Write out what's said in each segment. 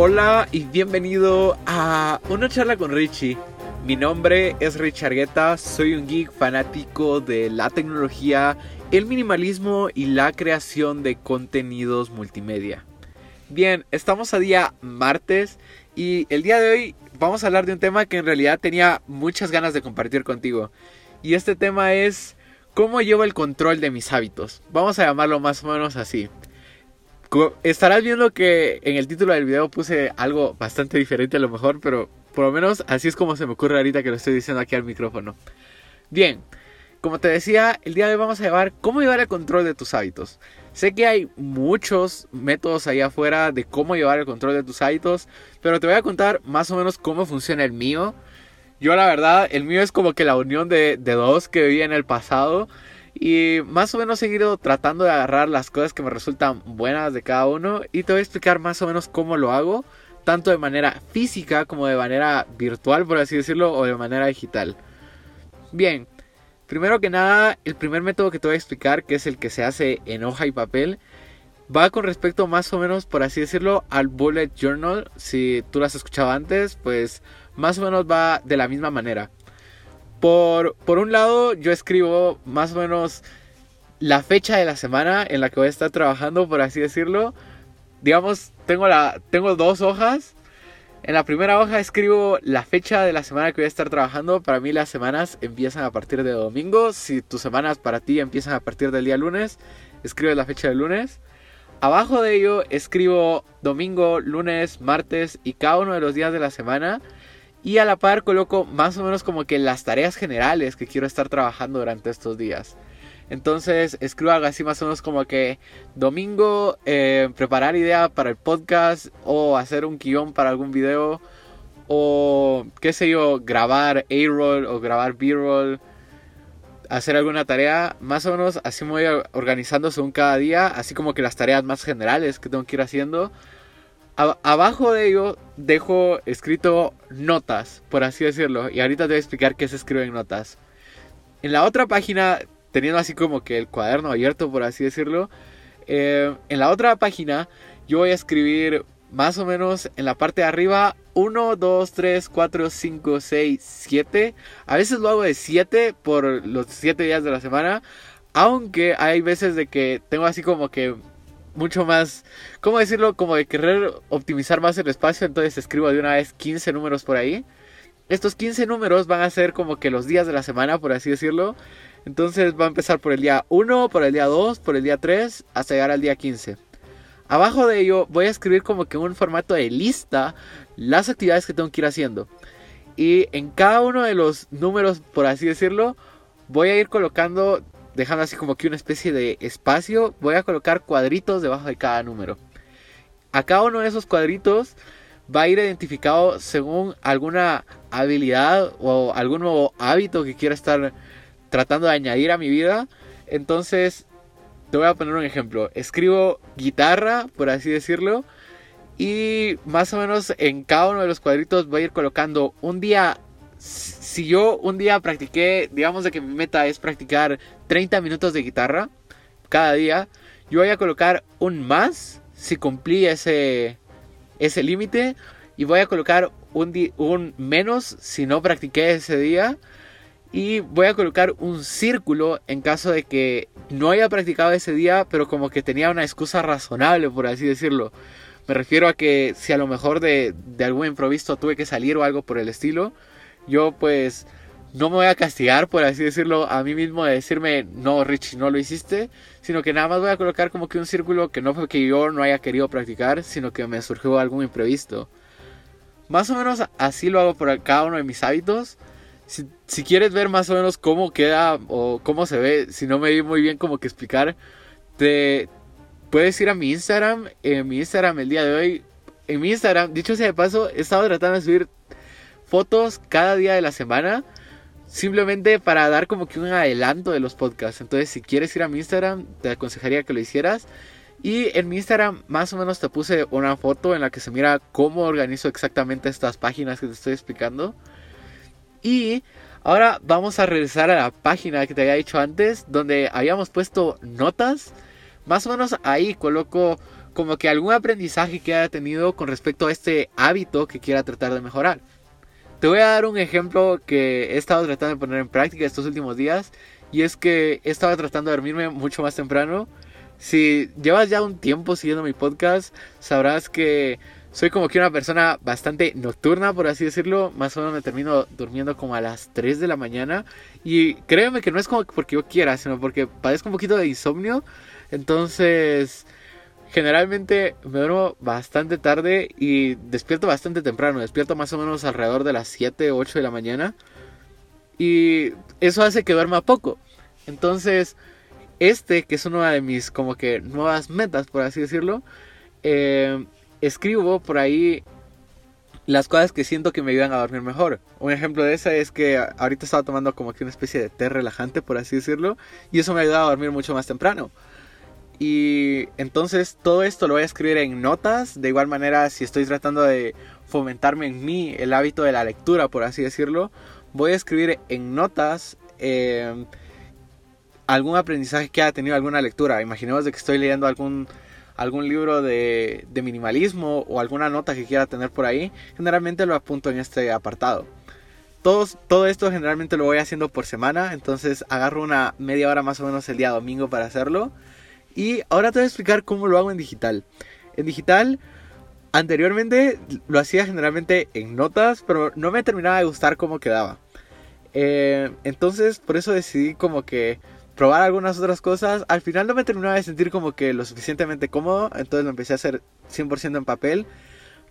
Hola y bienvenido a una charla con Richie. Mi nombre es Richard Guetta, soy un geek fanático de la tecnología, el minimalismo y la creación de contenidos multimedia. Bien, estamos a día martes y el día de hoy vamos a hablar de un tema que en realidad tenía muchas ganas de compartir contigo. Y este tema es cómo llevo el control de mis hábitos. Vamos a llamarlo más o menos así. Estarás viendo que en el título del video puse algo bastante diferente a lo mejor, pero por lo menos así es como se me ocurre ahorita que lo estoy diciendo aquí al micrófono. Bien, como te decía, el día de hoy vamos a llevar cómo llevar el control de tus hábitos. Sé que hay muchos métodos ahí afuera de cómo llevar el control de tus hábitos, pero te voy a contar más o menos cómo funciona el mío. Yo la verdad, el mío es como que la unión de, de dos que viví en el pasado y más o menos he ido tratando de agarrar las cosas que me resultan buenas de cada uno. Y te voy a explicar más o menos cómo lo hago. Tanto de manera física como de manera virtual, por así decirlo, o de manera digital. Bien, primero que nada, el primer método que te voy a explicar, que es el que se hace en hoja y papel, va con respecto más o menos, por así decirlo, al bullet journal. Si tú lo has escuchado antes, pues más o menos va de la misma manera. Por, por un lado, yo escribo más o menos la fecha de la semana en la que voy a estar trabajando, por así decirlo. Digamos, tengo, la, tengo dos hojas. En la primera hoja escribo la fecha de la semana que voy a estar trabajando. Para mí las semanas empiezan a partir de domingo. Si tus semanas para ti empiezan a partir del día lunes, escribes la fecha del lunes. Abajo de ello escribo domingo, lunes, martes y cada uno de los días de la semana. Y a la par coloco más o menos como que las tareas generales que quiero estar trabajando durante estos días. Entonces escribo algo así más o menos como que domingo eh, preparar idea para el podcast o hacer un guion para algún video o qué sé yo, grabar A-roll o grabar B-roll, hacer alguna tarea, más o menos así me voy organizando según cada día, así como que las tareas más generales que tengo que ir haciendo abajo de ello dejo escrito notas, por así decirlo. Y ahorita te voy a explicar qué se escribe en notas. En la otra página, teniendo así como que el cuaderno abierto, por así decirlo. Eh, en la otra página yo voy a escribir más o menos en la parte de arriba 1, 2, 3, 4, 5, 6, 7. A veces lo hago de 7 por los 7 días de la semana. Aunque hay veces de que tengo así como que mucho más, ¿cómo decirlo? Como de querer optimizar más el espacio, entonces escribo de una vez 15 números por ahí. Estos 15 números van a ser como que los días de la semana, por así decirlo. Entonces va a empezar por el día 1, por el día 2, por el día 3, hasta llegar al día 15. Abajo de ello voy a escribir como que un formato de lista las actividades que tengo que ir haciendo. Y en cada uno de los números, por así decirlo, voy a ir colocando dejando así como que una especie de espacio, voy a colocar cuadritos debajo de cada número. A cada uno de esos cuadritos va a ir identificado según alguna habilidad o algún nuevo hábito que quiera estar tratando de añadir a mi vida. Entonces, te voy a poner un ejemplo. Escribo guitarra, por así decirlo. Y más o menos en cada uno de los cuadritos voy a ir colocando un día si yo un día practiqué, digamos de que mi meta es practicar 30 minutos de guitarra cada día, yo voy a colocar un más si cumplí ese, ese límite y voy a colocar un, un menos si no practiqué ese día y voy a colocar un círculo en caso de que no haya practicado ese día, pero como que tenía una excusa razonable, por así decirlo. Me refiero a que si a lo mejor de, de algún improviso tuve que salir o algo por el estilo, yo pues no me voy a castigar, por así decirlo, a mí mismo de decirme, no, Rich, no lo hiciste, sino que nada más voy a colocar como que un círculo que no fue que yo no haya querido practicar, sino que me surgió algún imprevisto. Más o menos así lo hago por cada uno de mis hábitos. Si, si quieres ver más o menos cómo queda o cómo se ve, si no me vi muy bien como que explicar, te puedes ir a mi Instagram. En mi Instagram el día de hoy, en mi Instagram, dicho sea de paso, he estado tratando de subir fotos cada día de la semana. Simplemente para dar como que un adelanto de los podcasts. Entonces, si quieres ir a mi Instagram, te aconsejaría que lo hicieras. Y en mi Instagram más o menos te puse una foto en la que se mira cómo organizo exactamente estas páginas que te estoy explicando. Y ahora vamos a regresar a la página que te había dicho antes, donde habíamos puesto notas. Más o menos ahí coloco como que algún aprendizaje que haya tenido con respecto a este hábito que quiera tratar de mejorar. Te voy a dar un ejemplo que he estado tratando de poner en práctica estos últimos días y es que he estado tratando de dormirme mucho más temprano. Si llevas ya un tiempo siguiendo mi podcast, sabrás que soy como que una persona bastante nocturna, por así decirlo. Más o menos me termino durmiendo como a las 3 de la mañana. Y créeme que no es como porque yo quiera, sino porque padezco un poquito de insomnio. Entonces, generalmente me duermo bastante tarde y despierto bastante temprano. Despierto más o menos alrededor de las 7, 8 de la mañana. Y eso hace que duerma poco. Entonces, este, que es una de mis como que nuevas metas, por así decirlo, eh, escribo por ahí las cosas que siento que me ayudan a dormir mejor. Un ejemplo de esa es que ahorita estaba tomando como que una especie de té relajante, por así decirlo, y eso me ayuda a dormir mucho más temprano. Y entonces todo esto lo voy a escribir en notas. De igual manera, si estoy tratando de fomentarme en mí el hábito de la lectura, por así decirlo, voy a escribir en notas eh, algún aprendizaje que haya tenido alguna lectura. Imaginemos de que estoy leyendo algún, algún libro de, de minimalismo o alguna nota que quiera tener por ahí. Generalmente lo apunto en este apartado. Todos, todo esto generalmente lo voy haciendo por semana, entonces agarro una media hora más o menos el día domingo para hacerlo. Y ahora te voy a explicar cómo lo hago en digital. En digital, anteriormente lo hacía generalmente en notas, pero no me terminaba de gustar cómo quedaba. Eh, entonces, por eso decidí como que probar algunas otras cosas. Al final no me terminaba de sentir como que lo suficientemente cómodo, entonces lo empecé a hacer 100% en papel.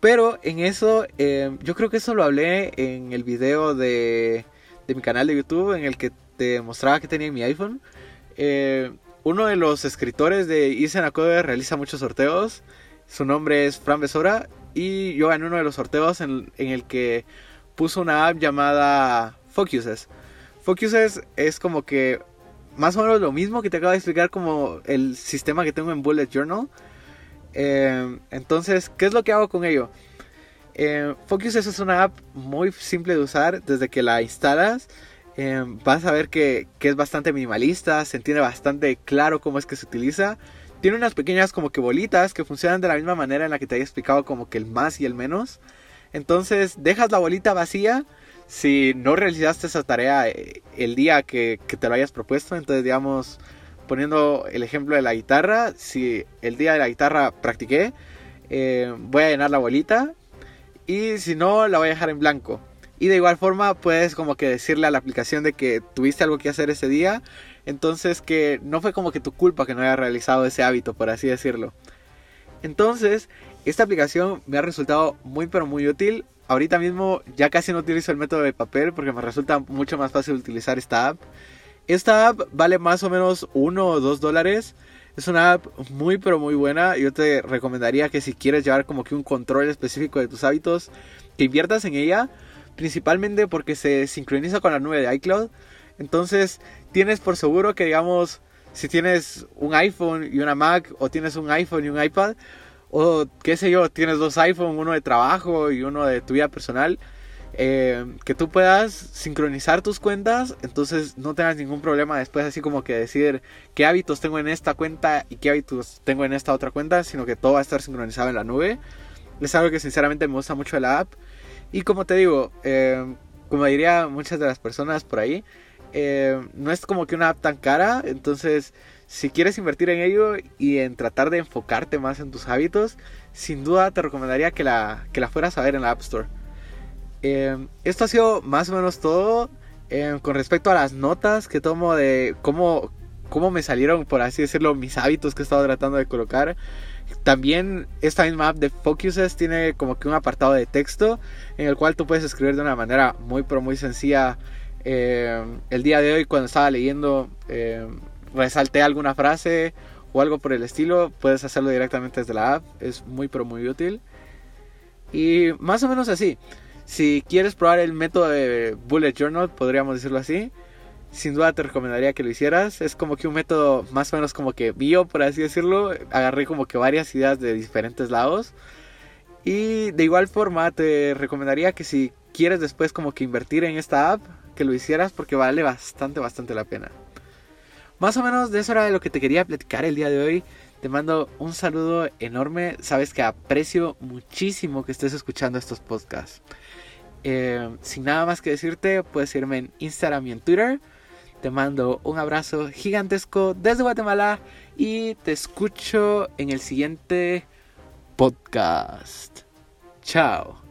Pero en eso, eh, yo creo que eso lo hablé en el video de, de, mi canal de YouTube, en el que te mostraba que tenía en mi iPhone. Eh, uno de los escritores de Isen Code realiza muchos sorteos. Su nombre es Fran Besora. Y yo gané uno de los sorteos en, el que puso una app llamada Focuses. Focuses es como que más o menos lo mismo que te acabo de explicar como el sistema que tengo en Bullet Journal. Eh, entonces, ¿qué es lo que hago con ello? Eh, Focuses es una app muy simple de usar desde que la instalas Em, vas a ver que, es bastante minimalista, se entiende bastante claro cómo es que se utiliza. Tiene unas pequeñas como que bolitas que funcionan de la misma manera en la que te había explicado como que el más y el menos. Entonces dejas la bolita vacía si no realizaste esa tarea eh, el día que, te lo hayas propuesto. Entonces digamos, poniendo el ejemplo de la guitarra, si el día de la guitarra practiqué, eh, voy a llenar la bolita y si no la voy a dejar en blanco. Y de igual forma puedes como que decirle a la aplicación de que tuviste algo que hacer ese día. Entonces que no fue como que tu culpa que no haya realizado ese hábito, por así decirlo. Entonces, esta aplicación me ha resultado muy pero muy útil. Ahorita mismo ya casi no utilizo el método de papel porque me resulta mucho más fácil utilizar esta app. Esta app vale más o menos 1 o 2 dólares. Es una app muy pero muy buena. Yo te recomendaría que si quieres llevar como que un control específico de tus hábitos, que inviertas en ella principalmente porque se sincroniza con la nube de iCloud. Entonces tienes por seguro que digamos, si tienes un iPhone y una Mac o tienes un iPhone y un iPad, o qué sé yo, tienes dos iPhones, uno de trabajo y uno de tu vida personal, eh, que tú puedas sincronizar tus cuentas, entonces no tengas ningún problema después así como que decir qué hábitos tengo en esta cuenta y qué hábitos tengo en esta otra cuenta, sino que todo va a estar sincronizado en la nube. Es algo que sinceramente me gusta mucho de la app. Y como te digo, eh, como diría muchas de las personas por ahí, eh, no es como que una app tan cara, entonces si quieres invertir en ello y en tratar de enfocarte más en tus hábitos, sin duda te recomendaría que la, que la fueras a ver en la App Store. Eh, esto ha sido más o menos todo con respecto a las notas que tomo de cómo, cómo me salieron, por así decirlo, mis hábitos que he estado tratando de colocar. También esta misma app de Focuses tiene como que un apartado de texto en el cual tú puedes escribir de una manera muy pero muy sencilla. Eh, el día de hoy cuando estaba leyendo eh, resalté alguna frase o algo por el estilo, puedes hacerlo directamente desde la app, es muy pero muy útil. Y más o menos así, si quieres probar el método de Bullet Journal, podríamos decirlo así, sin duda te recomendaría que lo hicieras. Es como que un método más o menos como que bio, por así decirlo. Agarré como que varias ideas de diferentes lados. Y de igual forma te recomendaría que si quieres después como que invertir en esta app, que lo hicieras porque vale bastante, bastante la pena. Más o menos de eso era de lo que te quería platicar el día de hoy. Te mando un saludo enorme. Sabes que aprecio muchísimo que estés escuchando estos podcasts. Eh, sin nada más que decirte, puedes irme en Instagram y en Twitter. Te mando un abrazo gigantesco desde Guatemala y te escucho en el siguiente podcast. Chao.